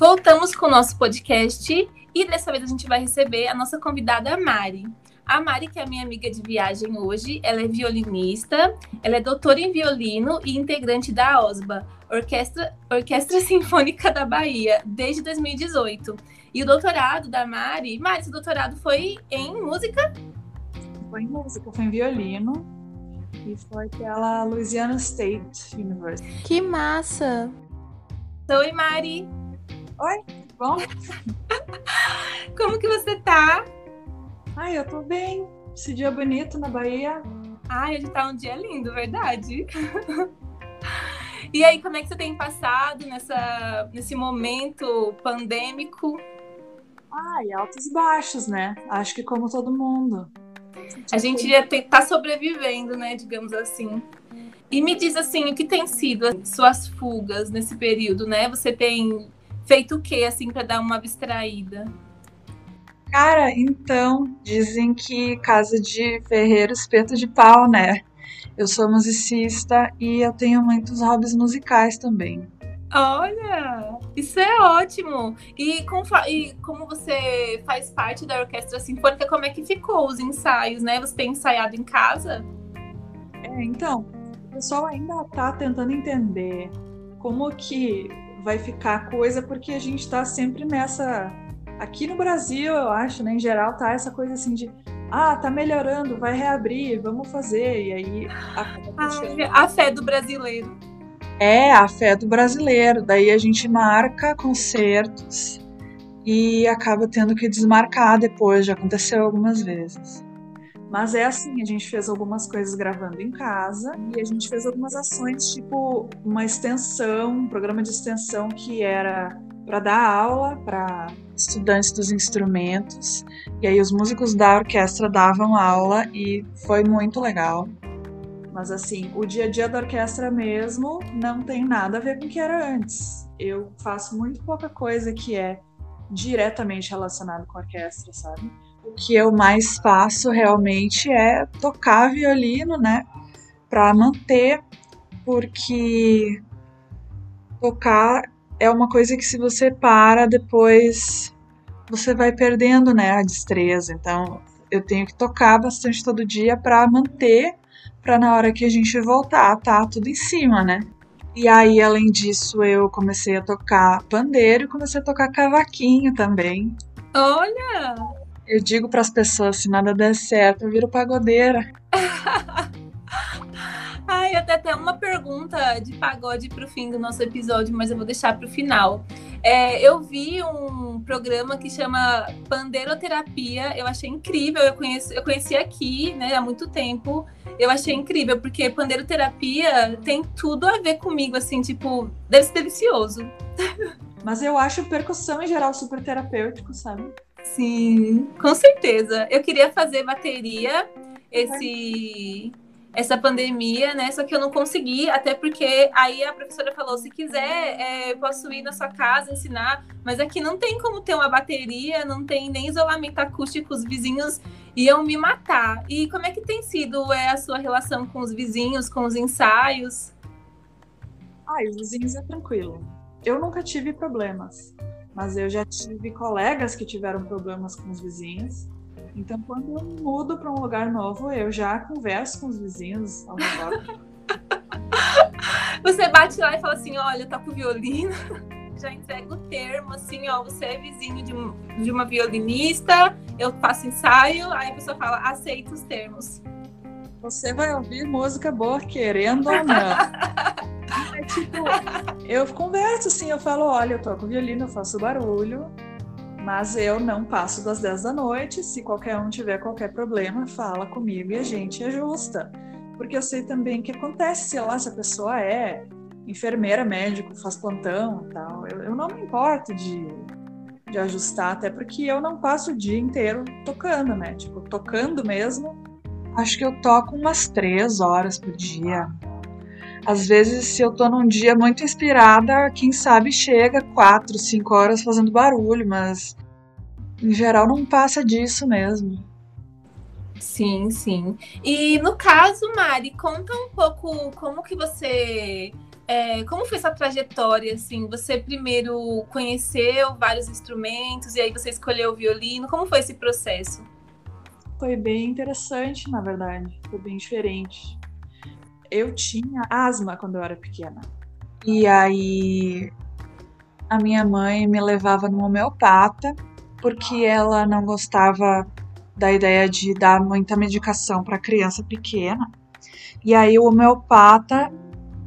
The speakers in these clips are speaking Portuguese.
Voltamos com o nosso podcast e dessa vez a gente vai receber a nossa convidada Mari. A Mari, que é minha amiga de viagem hoje, ela é violinista, ela é doutora em violino e integrante da OSBA, Orquestra, Orquestra Sinfônica da Bahia, desde 2018. E o doutorado da Mari, Mari, esse doutorado foi em música? Foi em música, foi em violino. E foi pela Louisiana State University. Que massa! Oi, Mari! Oi, tudo bom? Como que você tá? Ai, eu tô bem. Esse dia bonito na Bahia. Ai, hoje tá um dia lindo, verdade. e aí, como é que você tem passado nessa, nesse momento pandêmico? Ai, altos e baixos, né? Acho que como todo mundo. A gente ia tá sobrevivendo, né, digamos assim. E me diz assim, o que tem sido as suas fugas nesse período, né? Você tem feito o que assim para dar uma abstraída? Cara, então, dizem que casa de ferreiro espeto de pau, né? Eu sou musicista e eu tenho muitos hobbies musicais também. Olha, isso é ótimo. E, com, e, como você faz parte da orquestra sinfônica, como é que ficou os ensaios, né? Você tem ensaiado em casa? É, então, o pessoal ainda tá tentando entender como que vai ficar a coisa, porque a gente tá sempre nessa Aqui no Brasil, eu acho, né, em geral, tá essa coisa assim de ah, tá melhorando, vai reabrir, vamos fazer. E aí a, a fé do brasileiro. É, a fé do brasileiro. Daí a gente marca concertos e acaba tendo que desmarcar depois, já aconteceu algumas vezes. Mas é assim, a gente fez algumas coisas gravando em casa e a gente fez algumas ações, tipo uma extensão, um programa de extensão que era para dar aula para estudantes dos instrumentos. E aí os músicos da orquestra davam aula e foi muito legal. Mas assim, o dia a dia da orquestra mesmo não tem nada a ver com o que era antes. Eu faço muito pouca coisa que é diretamente relacionado com a orquestra, sabe? O que eu mais faço realmente é tocar violino, né? Para manter, porque tocar é uma coisa que se você para, depois você vai perdendo, né, a destreza. Então, eu tenho que tocar bastante todo dia para manter, para na hora que a gente voltar, tá tudo em cima, né? E aí, além disso, eu comecei a tocar pandeiro e comecei a tocar cavaquinho também. Olha! Eu digo para as pessoas, se nada der certo, eu viro pagodeira. Ai, até até uma pergunta de pagode para o fim do nosso episódio, mas eu vou deixar para o final. É, eu vi um programa que chama Pandeiroterapia, eu achei incrível, eu, conheço, eu conheci aqui né, há muito tempo, eu achei incrível, porque pandeiroterapia tem tudo a ver comigo, assim, tipo, deve ser delicioso. Mas eu acho percussão em geral super terapêutico, sabe? Sim, com certeza. Eu queria fazer bateria esse essa pandemia, né? Só que eu não consegui, até porque aí a professora falou: se quiser, é, posso ir na sua casa ensinar, mas aqui não tem como ter uma bateria, não tem nem isolamento acústico, os vizinhos iam me matar. E como é que tem sido é, a sua relação com os vizinhos, com os ensaios? Ah, os vizinhos é tranquilo. Eu nunca tive problemas, mas eu já tive colegas que tiveram problemas com os vizinhos. Então, quando eu mudo para um lugar novo, eu já converso com os vizinhos ao redor. você bate lá e fala assim: olha, eu toco violino. Já entrega o termo, assim, ó, você é vizinho de, de uma violinista, eu faço ensaio, aí a pessoa fala, aceita os termos. Você vai ouvir música boa querendo ou não. tipo, eu converso assim, eu falo, olha, eu toco violino, eu faço barulho, mas eu não passo das 10 da noite. Se qualquer um tiver qualquer problema, fala comigo e a gente ajusta. Porque eu sei também que acontece, sei lá, se a pessoa é enfermeira, médico, faz plantão e tal. Eu, eu não me importo de, de ajustar, até porque eu não passo o dia inteiro tocando, né? Tipo, tocando mesmo. Acho que eu toco umas três horas por dia. Às vezes, se eu tô num dia muito inspirada, quem sabe chega quatro, cinco horas fazendo barulho, mas em geral não passa disso mesmo. Sim, sim. E no caso, Mari, conta um pouco como que você é, como foi essa trajetória? Assim, você primeiro conheceu vários instrumentos e aí você escolheu o violino. Como foi esse processo? Foi bem interessante, na verdade. Foi bem diferente. Eu tinha asma quando eu era pequena. E aí a minha mãe me levava no homeopata porque ela não gostava da ideia de dar muita medicação para criança pequena. E aí o homeopata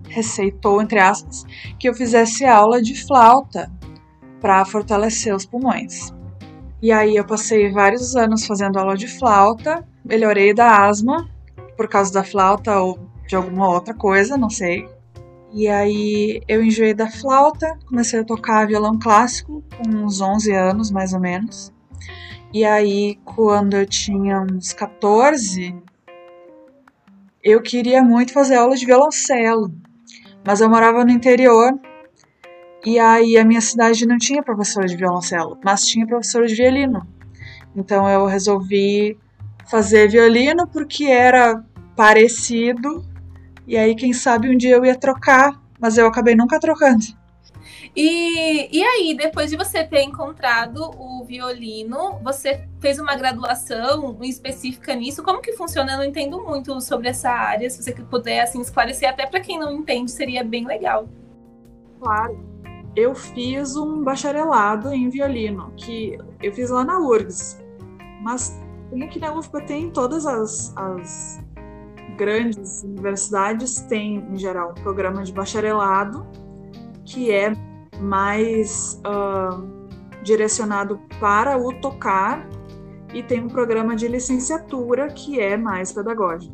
receitou, entre aspas, que eu fizesse aula de flauta para fortalecer os pulmões. E aí eu passei vários anos fazendo aula de flauta, melhorei da asma por causa da flauta ou de alguma outra coisa, não sei. E aí eu enjoei da flauta, comecei a tocar violão clássico com uns 11 anos mais ou menos. E aí quando eu tinha uns 14, eu queria muito fazer aula de violoncelo. Mas eu morava no interior e aí a minha cidade não tinha professora de violoncelo, mas tinha professora de violino. Então eu resolvi fazer violino porque era parecido e aí quem sabe um dia eu ia trocar, mas eu acabei nunca trocando. E, e aí, depois de você ter encontrado o violino, você fez uma graduação específica nisso? Como que funciona? Eu não entendo muito sobre essa área. Se você puder assim, esclarecer, até para quem não entende, seria bem legal. Claro. Eu fiz um bacharelado em violino, que eu fiz lá na URGS. Mas tem aqui na UFBA, tem todas as, as grandes universidades, tem, em geral, um programa de bacharelado, que é mais uh, direcionado para o tocar e tem um programa de licenciatura que é mais pedagógico.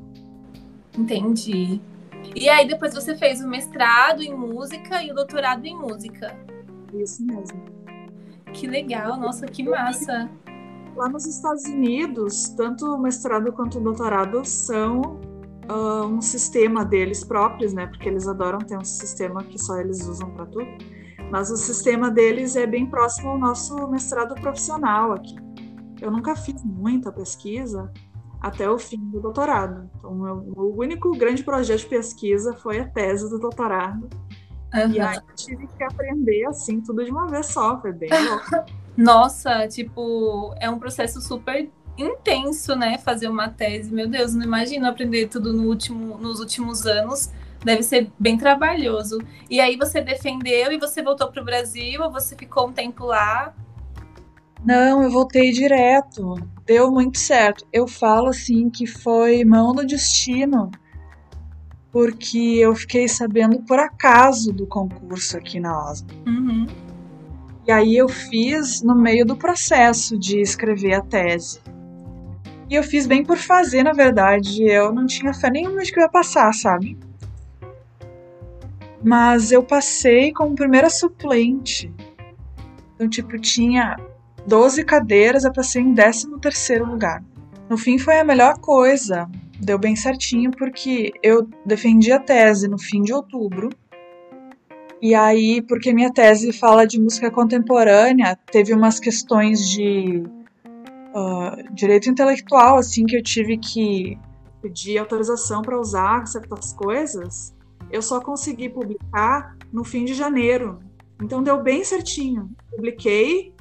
Entendi. E aí depois você fez o mestrado em música e o doutorado em música. Isso mesmo. Que legal, nossa, que massa. Lá nos Estados Unidos, tanto o mestrado quanto o doutorado são uh, um sistema deles próprios, né? Porque eles adoram ter um sistema que só eles usam para tudo mas o sistema deles é bem próximo ao nosso mestrado profissional aqui. Eu nunca fiz muita pesquisa até o fim do doutorado. Então, o único grande projeto de pesquisa foi a tese do doutorado. Uhum. E aí eu tive que aprender assim tudo de uma vez só, foi bem louco. Nossa, tipo, é um processo super intenso, né? Fazer uma tese. Meu Deus, não imagino aprender tudo no último, nos últimos anos deve ser bem trabalhoso. E aí você defendeu e você voltou para o Brasil ou você ficou um tempo lá? Não, eu voltei direto. Deu muito certo. Eu falo assim que foi mão do destino, porque eu fiquei sabendo por acaso do concurso aqui na OSMA. Uhum. E aí eu fiz no meio do processo de escrever a tese. E eu fiz bem por fazer, na verdade. Eu não tinha fé nenhuma de que eu ia passar, sabe? Mas eu passei como primeira suplente. Então, tipo, tinha 12 cadeiras, eu passei em 13 terceiro lugar. No fim foi a melhor coisa, deu bem certinho porque eu defendi a tese no fim de outubro. E aí, porque minha tese fala de música contemporânea, teve umas questões de uh, direito intelectual, assim, que eu tive que pedir autorização para usar certas coisas eu só consegui publicar no fim de janeiro. Então deu bem certinho. Publiquei,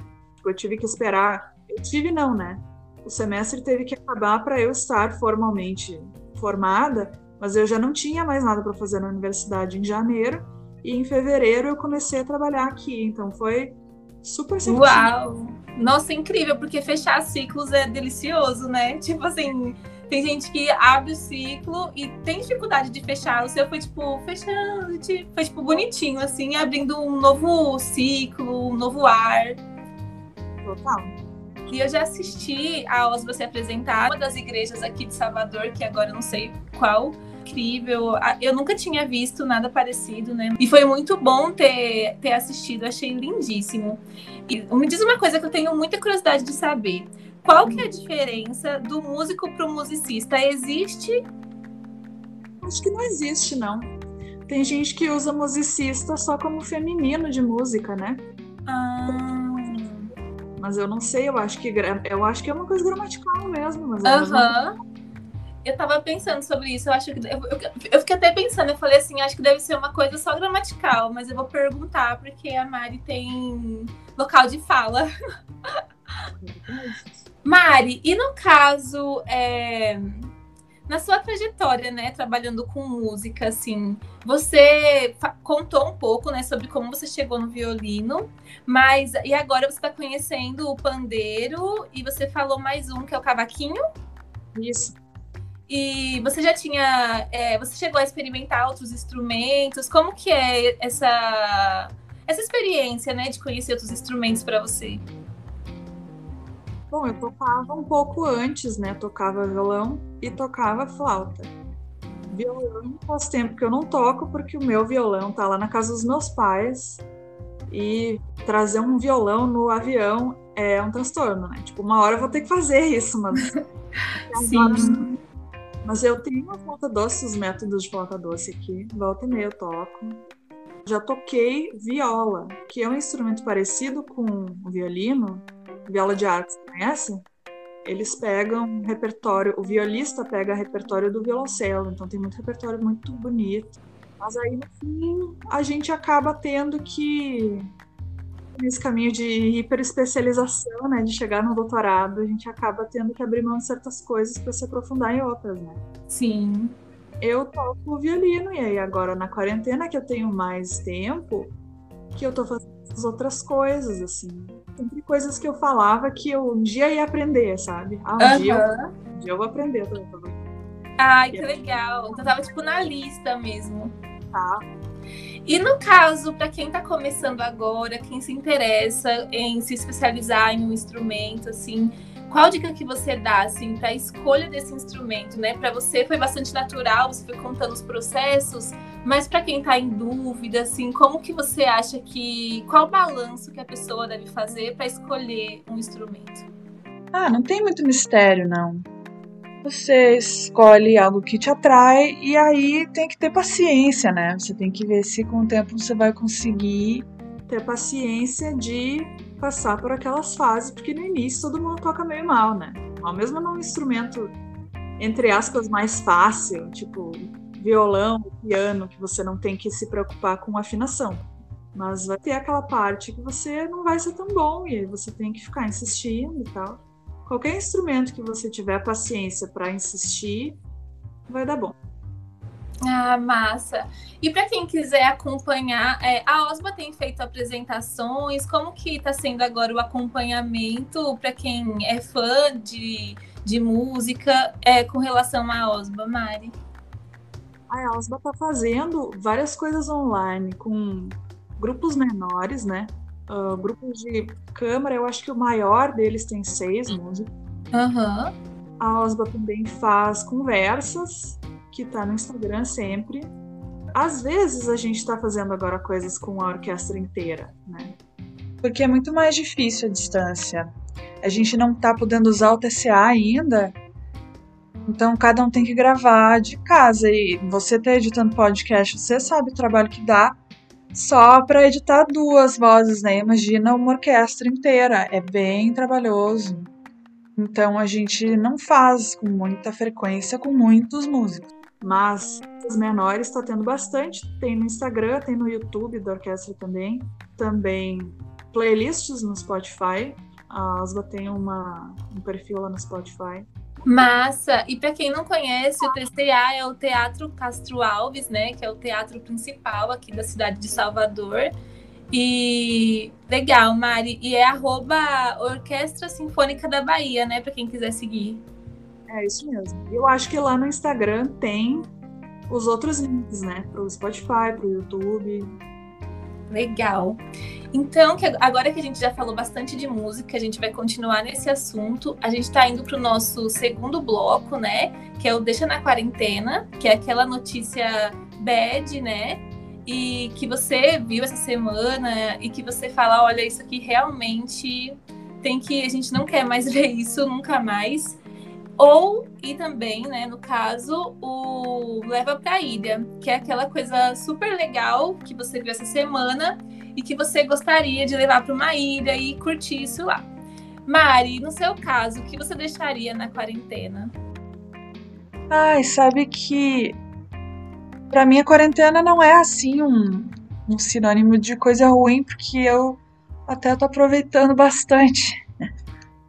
eu tive que esperar. Eu tive não, né? O semestre teve que acabar para eu estar formalmente formada, mas eu já não tinha mais nada para fazer na universidade em janeiro. E em fevereiro eu comecei a trabalhar aqui. Então foi super certinho. Uau! Nossa, incrível, porque fechar ciclos é delicioso, né? Tipo assim, tem gente que abre o ciclo e tem dificuldade de fechar. O seu foi, tipo, fechando, foi, tipo, bonitinho, assim, abrindo um novo ciclo, um novo ar. Total. E eu já assisti a Osva se apresentar uma das igrejas aqui de Salvador, que agora eu não sei qual. Incrível. Eu nunca tinha visto nada parecido, né? E foi muito bom ter, ter assistido, achei lindíssimo. E me diz uma coisa que eu tenho muita curiosidade de saber. Qual que é a diferença do músico para o musicista? Existe? Acho que não existe, não. Tem gente que usa musicista só como feminino de música, né? Ah. Mas eu não sei, eu acho que eu acho que é uma coisa gramatical mesmo. Mas uhum. Eu tava pensando sobre isso, eu acho que. Eu, eu, eu, fiquei até pensando, eu falei assim, acho que deve ser uma coisa só gramatical, mas eu vou perguntar, porque a Mari tem local de fala. Mari, e no caso, é, na sua trajetória, né, trabalhando com música, assim, você contou um pouco, né, sobre como você chegou no violino, mas e agora você está conhecendo o pandeiro e você falou mais um que é o cavaquinho? Isso. E você já tinha, é, você chegou a experimentar outros instrumentos? Como que é essa essa experiência, né, de conhecer outros instrumentos para você? Bom, eu tocava um pouco antes, né? Tocava violão e tocava flauta. Violão faz tempo que eu não toco, porque o meu violão tá lá na casa dos meus pais. E trazer um violão no avião é um transtorno, né? Tipo, uma hora eu vou ter que fazer isso, mas. Sim. Mas eu tenho uma flauta doce, os métodos de flauta doce aqui. Volta e meia eu toco. Já toquei viola, que é um instrumento parecido com o violino, viola de arco, você conhece? Eles pegam repertório, o violista pega repertório do violoncelo, então tem muito repertório muito bonito. Mas aí no fim a gente acaba tendo que nesse caminho de hiperespecialização, né, de chegar no doutorado, a gente acaba tendo que abrir mão de certas coisas para se aprofundar em outras, né? Sim. Eu toco violino e aí agora na quarentena que eu tenho mais tempo, que eu tô fazendo as outras coisas assim sempre coisas que eu falava que eu um dia ia aprender, sabe? Ah, um, uhum. dia, eu, um dia eu vou aprender também. Ai, que legal. Então tava tipo na lista mesmo. Tá. E no caso, para quem está começando agora, quem se interessa em se especializar em um instrumento, assim, qual dica que você dá assim para a escolha desse instrumento, né? Para você foi bastante natural, você foi contando os processos, mas para quem está em dúvida, assim, como que você acha que qual balanço que a pessoa deve fazer para escolher um instrumento? Ah, não tem muito mistério, não. Você escolhe algo que te atrai e aí tem que ter paciência, né? Você tem que ver se com o tempo você vai conseguir ter paciência de passar por aquelas fases, porque no início todo mundo toca meio mal, né? Ao mesmo num instrumento, entre aspas, mais fácil, tipo violão, piano, que você não tem que se preocupar com afinação. Mas vai ter aquela parte que você não vai ser tão bom e você tem que ficar insistindo e tal. Qualquer instrumento que você tiver paciência para insistir, vai dar bom. Ah, massa. E para quem quiser acompanhar, é, a Osba tem feito apresentações. Como que está sendo agora o acompanhamento para quem é fã de, de música é, com relação à Osba, Mari? A Osba está fazendo várias coisas online com grupos menores, né? Uh, grupos de câmara, eu acho que o maior deles tem seis músicos. Uhum. A Osba também faz conversas que está no Instagram sempre. Às vezes a gente está fazendo agora coisas com a orquestra inteira, né? Porque é muito mais difícil a distância. A gente não está podendo usar o TCA ainda, então cada um tem que gravar de casa. E você está editando podcast, você sabe o trabalho que dá só para editar duas vozes, né? Imagina uma orquestra inteira, é bem trabalhoso. Então a gente não faz com muita frequência com muitos músicos. Mas os menores está tendo bastante. Tem no Instagram, tem no YouTube da orquestra também. Também playlists no Spotify. A Asba tem uma, um perfil lá no Spotify. Massa! E para quem não conhece, o TCA é o Teatro Castro Alves, né? Que é o teatro principal aqui da cidade de Salvador. E legal, Mari. E é arroba Orquestra Sinfônica da Bahia, né? Para quem quiser seguir. É isso mesmo. Eu acho que lá no Instagram tem os outros links, né? Pro Spotify, pro YouTube. Legal. Então, que agora que a gente já falou bastante de música, a gente vai continuar nesse assunto. A gente está indo para o nosso segundo bloco, né? Que é o Deixa na Quarentena, que é aquela notícia bad, né? E que você viu essa semana e que você fala: olha, isso aqui realmente tem que. A gente não quer mais ver isso nunca mais. Ou, e também, né, no caso, o Leva pra Ilha, que é aquela coisa super legal que você viu essa semana e que você gostaria de levar para uma ilha e curtir isso lá. Mari, no seu caso, o que você deixaria na quarentena? Ai, sabe que para mim a quarentena não é assim um, um sinônimo de coisa ruim, porque eu até tô aproveitando bastante.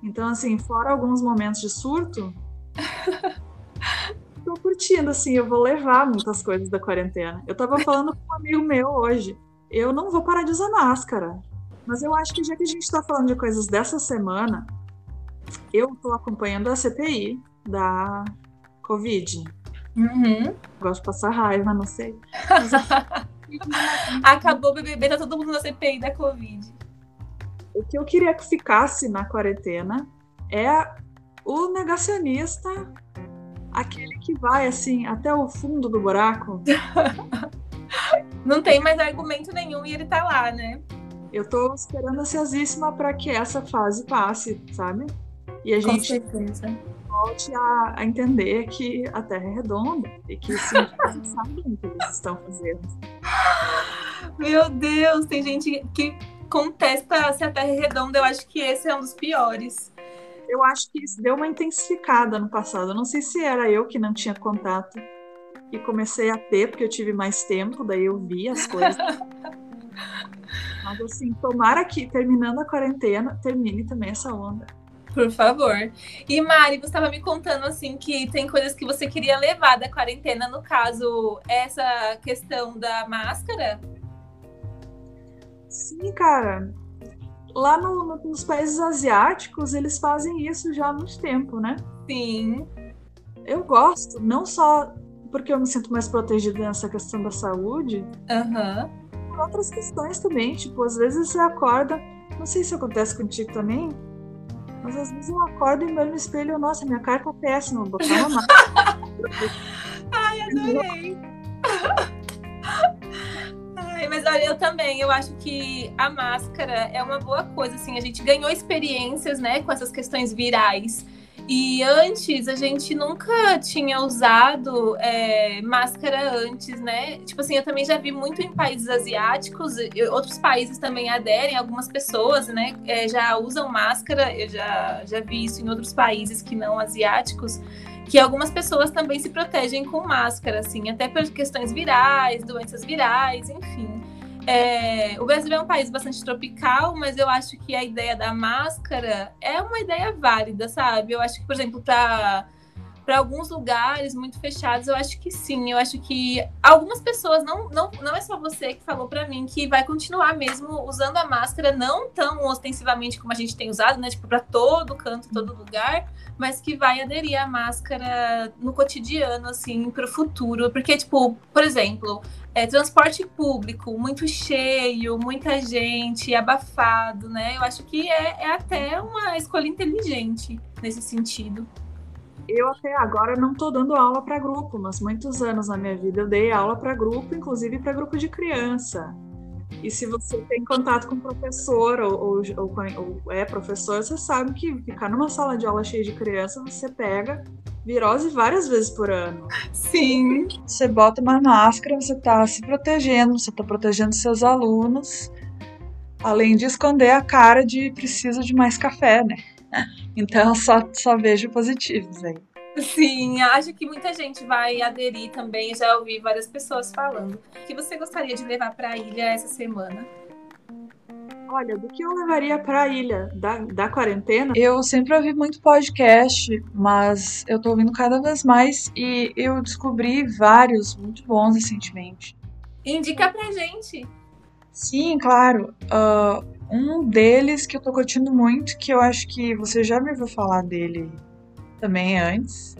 Então, assim, fora alguns momentos de surto, tô curtindo, assim, eu vou levar muitas coisas da quarentena. Eu tava falando com um amigo meu hoje, eu não vou parar de usar máscara. Mas eu acho que já que a gente tá falando de coisas dessa semana, eu tô acompanhando a CPI da Covid. Uhum. Gosto de passar raiva, não sei. Acabou o BBB, tá todo mundo na CPI da Covid. O que eu queria que ficasse na quarentena é o negacionista, aquele que vai assim até o fundo do buraco. Não tem mais argumento nenhum e ele tá lá, né? Eu tô esperando ansiosíssima para que essa fase passe, sabe? E a Com gente certeza. volte a, a entender que a Terra é redonda e que os cientistas sabem o que eles estão fazendo. Meu Deus, tem gente que contesta se a Terra é redonda. Eu acho que esse é um dos piores. Eu acho que isso deu uma intensificada no passado. Eu não sei se era eu que não tinha contato e comecei a ter, porque eu tive mais tempo, daí eu vi as coisas. Mas assim, tomara que terminando a quarentena, termine também essa onda. Por favor. E Mari, você estava me contando assim que tem coisas que você queria levar da quarentena, no caso, essa questão da máscara. Sim, cara. Lá no- no- nos países asiáticos, eles fazem isso já há muito tempo, né? Sim. Eu gosto, não só porque eu me sinto mais protegida nessa questão da saúde, Aham. por outras questões também. Tipo, às vezes você acorda, não sei se acontece contigo também, mas às vezes eu acordo e me olho no espelho eu, nossa, minha cara tá péssima, vou botar uma. Ai, adorei. Mas olha, eu também, eu acho que a máscara é uma boa coisa, assim, a gente ganhou experiências, né, com essas questões virais. E antes a gente nunca tinha usado é, máscara antes, né? Tipo assim, eu também já vi muito em países asiáticos, outros países também aderem, algumas pessoas, né, é, já usam máscara, eu já, já vi isso em outros países que não asiáticos que algumas pessoas também se protegem com máscara, assim, até por questões virais, doenças virais, enfim. É, o Brasil é um país bastante tropical, mas eu acho que a ideia da máscara é uma ideia válida, sabe? Eu acho que, por exemplo, para para alguns lugares muito fechados, eu acho que sim. Eu acho que algumas pessoas, não, não, não é só você que falou para mim, que vai continuar mesmo usando a máscara, não tão ostensivamente como a gente tem usado, né? Tipo, para todo canto, todo lugar, mas que vai aderir à máscara no cotidiano, assim, para o futuro. Porque, tipo, por exemplo, é, transporte público muito cheio, muita gente, abafado, né? Eu acho que é, é até uma escolha inteligente nesse sentido. Eu até agora não tô dando aula para grupo, mas muitos anos na minha vida eu dei aula para grupo, inclusive para grupo de criança. E se você tem contato com professor ou, ou, ou é professor, você sabe que ficar numa sala de aula cheia de criança, você pega virose várias vezes por ano. Sim. Você bota uma máscara, você tá se protegendo, você tá protegendo seus alunos, além de esconder a cara de preciso de mais café, né? Então só, só vejo positivos aí. Sim, acho que muita gente vai aderir também. Já ouvi várias pessoas falando. O que você gostaria de levar para a ilha essa semana? Olha, do que eu levaria para a ilha da, da quarentena? Eu sempre ouvi muito podcast, mas eu tô ouvindo cada vez mais e eu descobri vários muito bons recentemente. Indica pra gente. Sim, claro. Ah, um deles que eu tô curtindo muito, que eu acho que você já me ouviu falar dele também antes,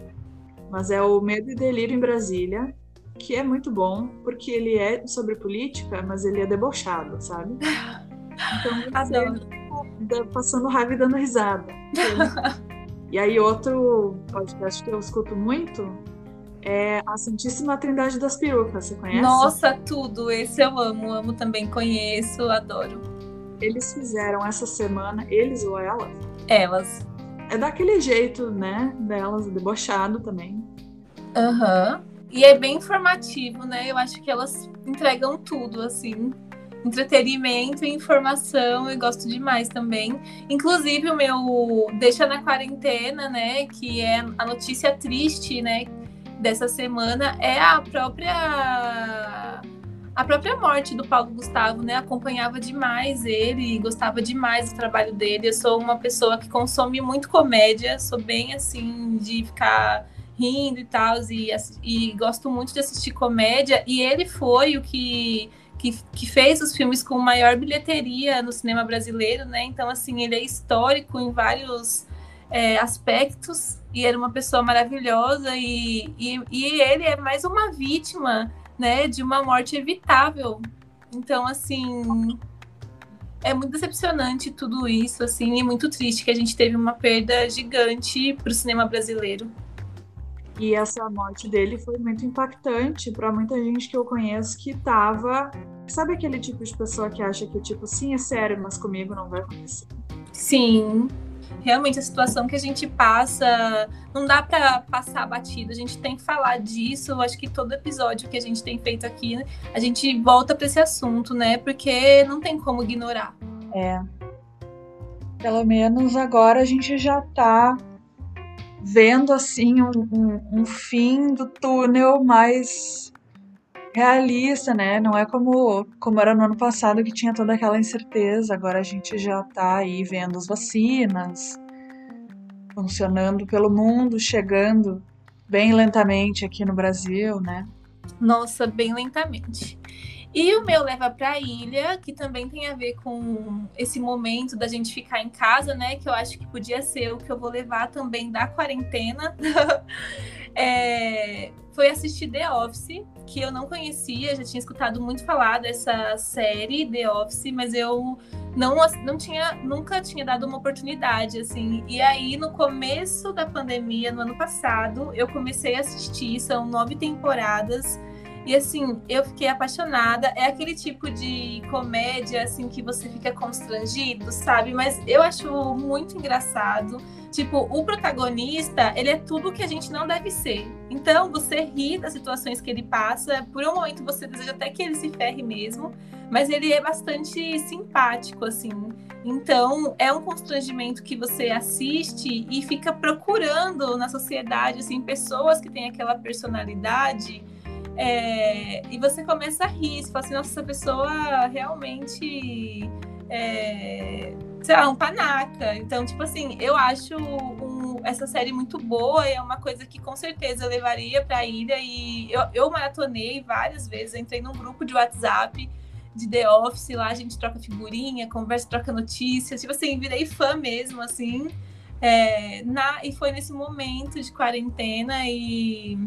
mas é o Medo e Delírio em Brasília, que é muito bom, porque ele é sobre política, mas ele é debochado, sabe? Então você fica passando raiva e dando risada. E aí outro podcast que eu escuto muito é a Santíssima Trindade das Perucas, você conhece? Nossa, tudo. Esse eu amo, amo também, conheço, adoro. Eles fizeram essa semana, eles ou elas, Elas. é daquele jeito, né, delas, debochado também. Aham. E é bem informativo, né? Eu acho que elas entregam tudo, assim. Entretenimento e informação, eu gosto demais também. Inclusive, o meu Deixa na Quarentena, né? Que é a notícia triste, né? dessa semana é a própria a própria morte do Paulo Gustavo, né? Acompanhava demais ele, gostava demais do trabalho dele. Eu sou uma pessoa que consome muito comédia, sou bem assim de ficar rindo e tal, e, e gosto muito de assistir comédia. E ele foi o que, que, que fez os filmes com maior bilheteria no cinema brasileiro, né? Então, assim, ele é histórico em vários é, aspectos e era uma pessoa maravilhosa e, e, e ele é mais uma vítima né, de uma morte evitável. Então, assim, é muito decepcionante tudo isso, assim, e muito triste que a gente teve uma perda gigante para o cinema brasileiro. E essa morte dele foi muito impactante para muita gente que eu conheço que tava. Sabe aquele tipo de pessoa que acha que, tipo, sim, é sério, mas comigo não vai acontecer? Sim, realmente a situação que a gente passa, não dá para passar batido, a gente tem que falar disso. Acho que todo episódio que a gente tem feito aqui, a gente volta para esse assunto, né? Porque não tem como ignorar. É. Pelo menos agora a gente já tá vendo assim um, um, um fim do túnel mais realista, né? Não é como, como era no ano passado que tinha toda aquela incerteza. Agora a gente já tá aí vendo as vacinas funcionando pelo mundo, chegando bem lentamente aqui no Brasil, né? Nossa, bem lentamente. E o meu leva para a ilha, que também tem a ver com esse momento da gente ficar em casa, né? Que eu acho que podia ser o que eu vou levar também da quarentena. é, foi assistir The Office, que eu não conhecia, já tinha escutado muito falar dessa série The Office, mas eu não, não tinha, nunca tinha dado uma oportunidade, assim. E aí, no começo da pandemia, no ano passado, eu comecei a assistir, são nove temporadas. E assim, eu fiquei apaixonada. É aquele tipo de comédia assim que você fica constrangido, sabe? Mas eu acho muito engraçado. Tipo, o protagonista, ele é tudo que a gente não deve ser. Então, você ri das situações que ele passa. Por um momento, você deseja até que ele se ferre mesmo. Mas ele é bastante simpático, assim. Então, é um constrangimento que você assiste e fica procurando na sociedade, assim, pessoas que têm aquela personalidade é, e você começa a rir, você fala assim, nossa, essa pessoa realmente é, sei lá, um panaca. Então, tipo assim, eu acho um, essa série muito boa é uma coisa que com certeza eu levaria pra ilha. E eu, eu maratonei várias vezes, entrei num grupo de WhatsApp de The Office, lá a gente troca figurinha, conversa, troca notícias. Tipo assim, virei fã mesmo, assim. É, na, e foi nesse momento de quarentena e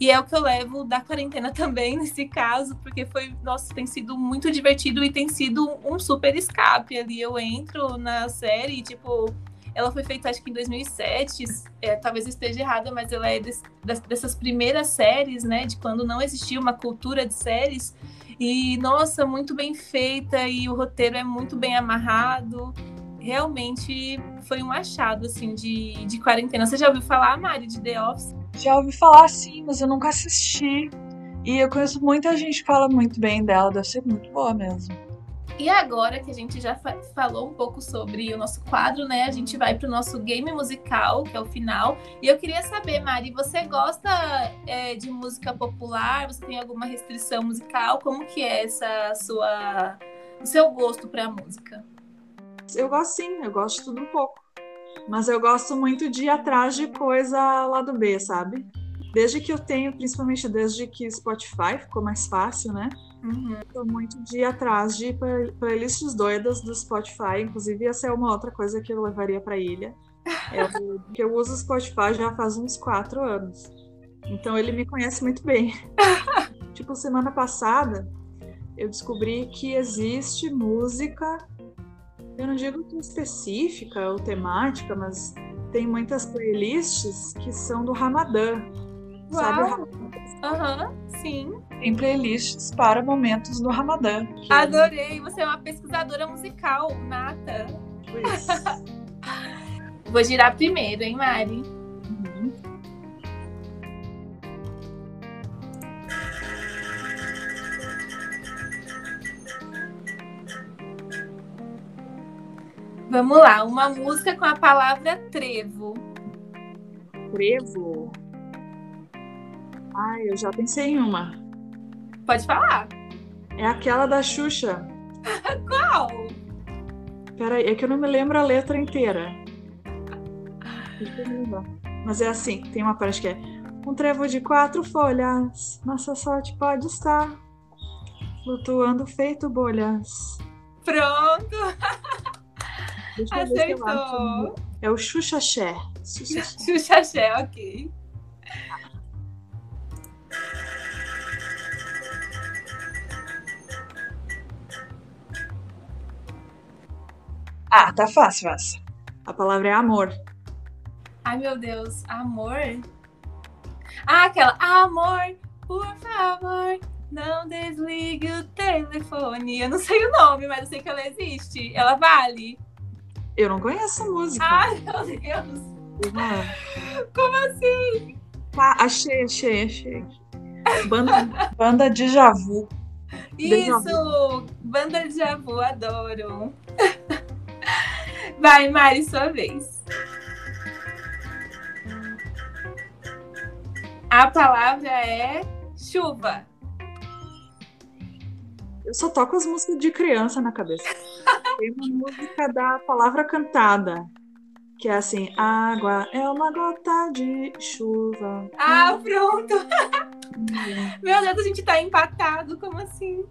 e é o que eu levo da quarentena também, nesse caso, porque foi, nossa, tem sido muito divertido e tem sido um super escape ali. Eu entro na série, tipo, ela foi feita acho que em 2007, é, talvez esteja errada, mas ela é des, dessas primeiras séries, né, de quando não existia uma cultura de séries. E, nossa, muito bem feita e o roteiro é muito bem amarrado. Realmente foi um achado, assim, de, de quarentena. Você já ouviu falar, Mari, de The Office? Já ouvi falar sim, mas eu nunca assisti. E eu conheço muita gente que fala muito bem dela, deve ser muito boa mesmo. E agora que a gente já fa falou um pouco sobre o nosso quadro, né? A gente vai para o nosso game musical, que é o final. E eu queria saber, Mari, você gosta é, de música popular? Você tem alguma restrição musical? Como que é essa sua, o seu gosto para música? Eu gosto sim, eu gosto de tudo um pouco. Mas eu gosto muito de ir atrás de coisa lá do B, sabe? Desde que eu tenho, principalmente desde que Spotify ficou mais fácil, né? Uhum. Tô muito de ir atrás de playlists doidas do Spotify. Inclusive, essa é uma outra coisa que eu levaria pra ilha. É que eu uso o Spotify já faz uns quatro anos. Então ele me conhece muito bem. tipo, semana passada eu descobri que existe música eu não digo que específica ou temática, mas tem muitas playlists que são do Ramadã. Uau. Sabe Aham, uhum, sim. Tem playlists para momentos do Ramadã. Que... Adorei, você é uma pesquisadora musical, nata. Vou girar primeiro, hein, Mari? Vamos lá, uma música com a palavra trevo. Trevo? Ai, eu já pensei em uma. Pode falar. É aquela da Xuxa. Qual? Peraí, é que eu não me lembro a letra inteira. Mas é assim, tem uma parte que é um trevo de quatro folhas, nossa sorte pode estar flutuando feito bolhas. Pronto. Deixa acho. Acertou. É o Xuxaxé. Xuxaxé. Xuxaxé, ok. Ah, tá fácil essa. A palavra é amor. Ai, meu Deus. Amor? Ah, aquela. Amor, por favor, não desligue o telefone. Eu não sei o nome, mas eu sei que ela existe. Ela vale? Eu não conheço a música. Ai, meu Deus. Como assim? Tá, achei, achei, achei. Banda, banda de Javu. Isso! Banda de Javu, adoro. Vai, Mari, sua vez. A palavra é chuva. Eu só toco as músicas de criança na cabeça. Tem uma música da palavra cantada. Que é assim, água é uma gota de chuva. Ah, pronto! Meu Deus, a gente tá empatado, como assim?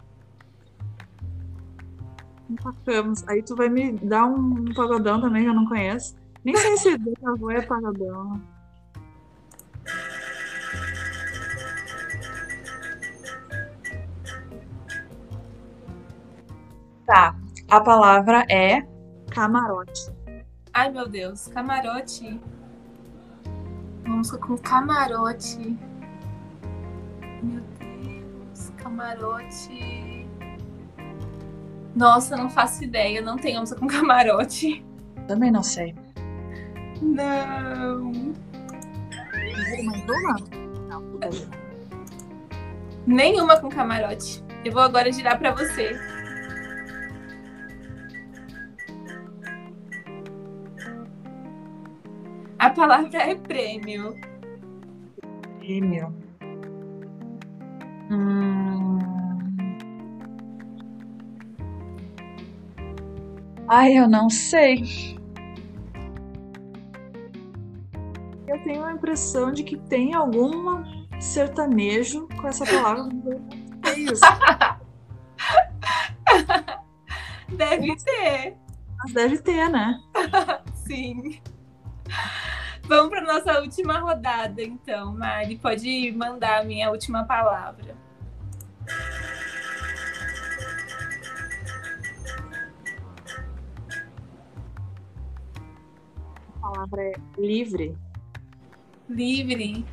Empatamos. Aí tu vai me dar um pagodão também que eu não conheço. Nem sei se Deja é pagodão. Tá. A palavra é camarote. Ai, meu Deus, camarote. Música com camarote. Meu Deus, camarote. Nossa, não faço ideia, não tenho música com camarote. Também não sei. Não. Uma? Não, bem. Nenhuma com camarote. Eu vou agora girar pra você. A palavra é prêmio. Prêmio. Hum... Ai, eu não sei. Eu tenho a impressão de que tem algum sertanejo com essa palavra. É isso. Deve ter. Mas deve ter, né? Sim. Vamos para nossa última rodada, então, Mari. Pode mandar a minha última palavra. A palavra é livre. Livre.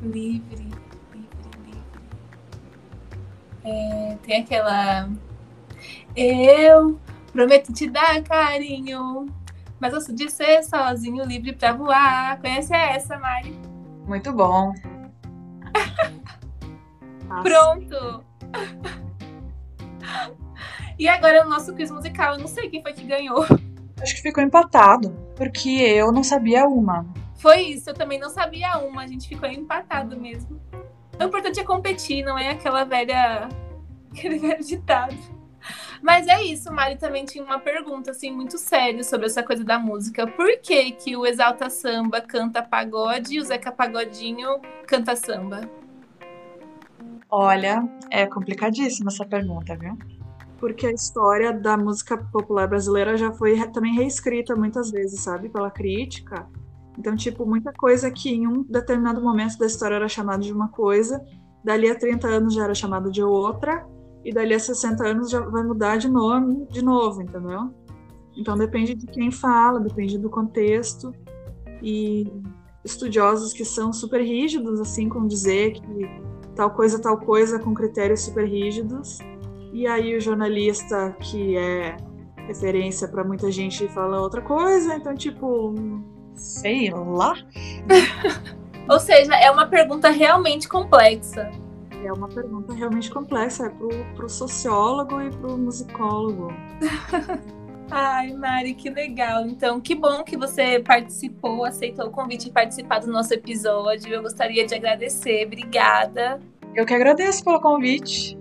Livre. Livre, livre. É, tem aquela. Eu prometo te dar carinho, mas eu sou de ser sozinho, livre pra voar. Conhece essa, Mari? Muito bom. Pronto! E agora o nosso quiz musical. Eu não sei quem foi que ganhou. Acho que ficou empatado, porque eu não sabia uma. Foi isso, eu também não sabia uma, a gente ficou empatado mesmo. O importante é competir, não é aquela velha. aquele velho ditado. Mas é isso, Mari também tinha uma pergunta assim muito séria sobre essa coisa da música. Por que que o Exalta Samba canta pagode e o Zeca Pagodinho canta samba? Olha, é complicadíssima essa pergunta, viu? Porque a história da música popular brasileira já foi também reescrita muitas vezes, sabe, pela crítica. Então, tipo, muita coisa que em um determinado momento da história era chamado de uma coisa, dali a 30 anos já era chamado de outra, e dali a 60 anos já vai mudar de nome de novo, entendeu? Então depende de quem fala, depende do contexto. E estudiosos que são super rígidos, assim, com dizer que tal coisa, tal coisa, com critérios super rígidos. E aí o jornalista, que é referência para muita gente, fala outra coisa. Então, tipo, sei lá. Ou seja, é uma pergunta realmente complexa. É uma pergunta realmente complexa, é pro, pro sociólogo e pro musicólogo. Ai, Mari, que legal. Então, que bom que você participou, aceitou o convite de participar do nosso episódio. Eu gostaria de agradecer. Obrigada. Eu que agradeço pelo convite.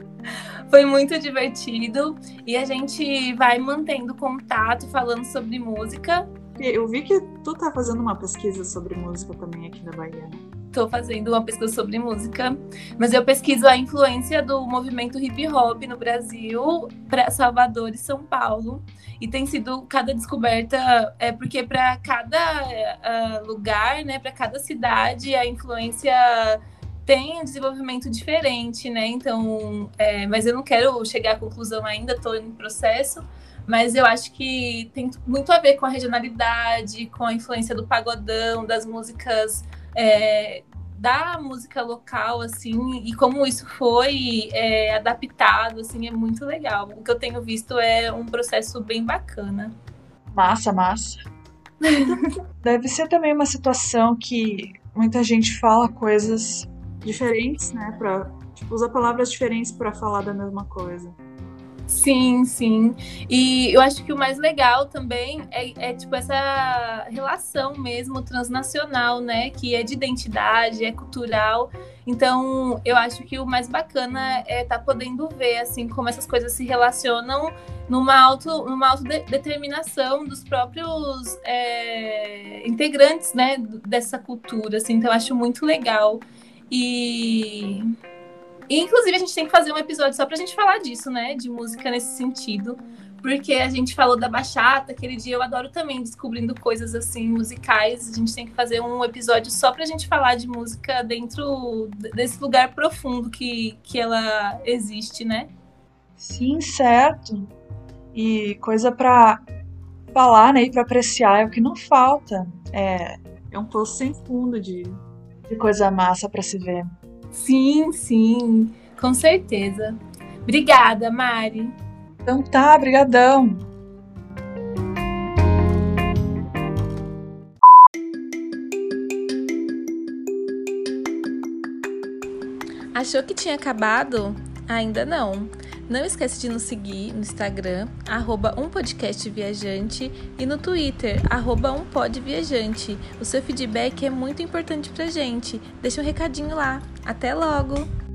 Foi muito divertido e a gente vai mantendo contato, falando sobre música. Eu vi que tu tá fazendo uma pesquisa sobre música também aqui na Bahia. Estou fazendo uma pesquisa sobre música, mas eu pesquiso a influência do movimento hip hop no Brasil para Salvador e São Paulo. E tem sido cada descoberta, é porque para cada uh, lugar, né, para cada cidade, a influência tem um desenvolvimento diferente, né? Então, é, mas eu não quero chegar à conclusão ainda, estou em processo. Mas eu acho que tem muito a ver com a regionalidade, com a influência do pagodão, das músicas é, da música local, assim, e como isso foi é, adaptado, assim, é muito legal. O que eu tenho visto é um processo bem bacana. Massa, massa. Deve ser também uma situação que muita gente fala coisas diferentes, né? Pra, tipo, usa palavras diferentes para falar da mesma coisa. Sim, sim. E eu acho que o mais legal também é, é, tipo essa relação mesmo transnacional, né? Que é de identidade, é cultural. Então, eu acho que o mais bacana é estar tá podendo ver assim como essas coisas se relacionam numa auto, numa autodeterminação dos próprios é, integrantes, né? Dessa cultura. Assim. Então, eu acho muito legal. E, e, inclusive, a gente tem que fazer um episódio só pra gente falar disso, né? De música nesse sentido. Porque a gente falou da bachata, aquele dia eu adoro também descobrindo coisas assim musicais. A gente tem que fazer um episódio só pra gente falar de música dentro desse lugar profundo que, que ela existe, né? Sim, certo. E coisa pra falar, né? E pra apreciar é o que não falta. É, é um poço sem fundo de, que coisa massa para se ver. Sim, sim, com certeza. Obrigada, Mari. Então tá, brigadão. Achou que tinha acabado? Ainda não. Não esquece de nos seguir no Instagram, arroba umpodcastviajante e no Twitter, arroba umpodviajante. O seu feedback é muito importante pra gente. Deixa um recadinho lá. Até logo!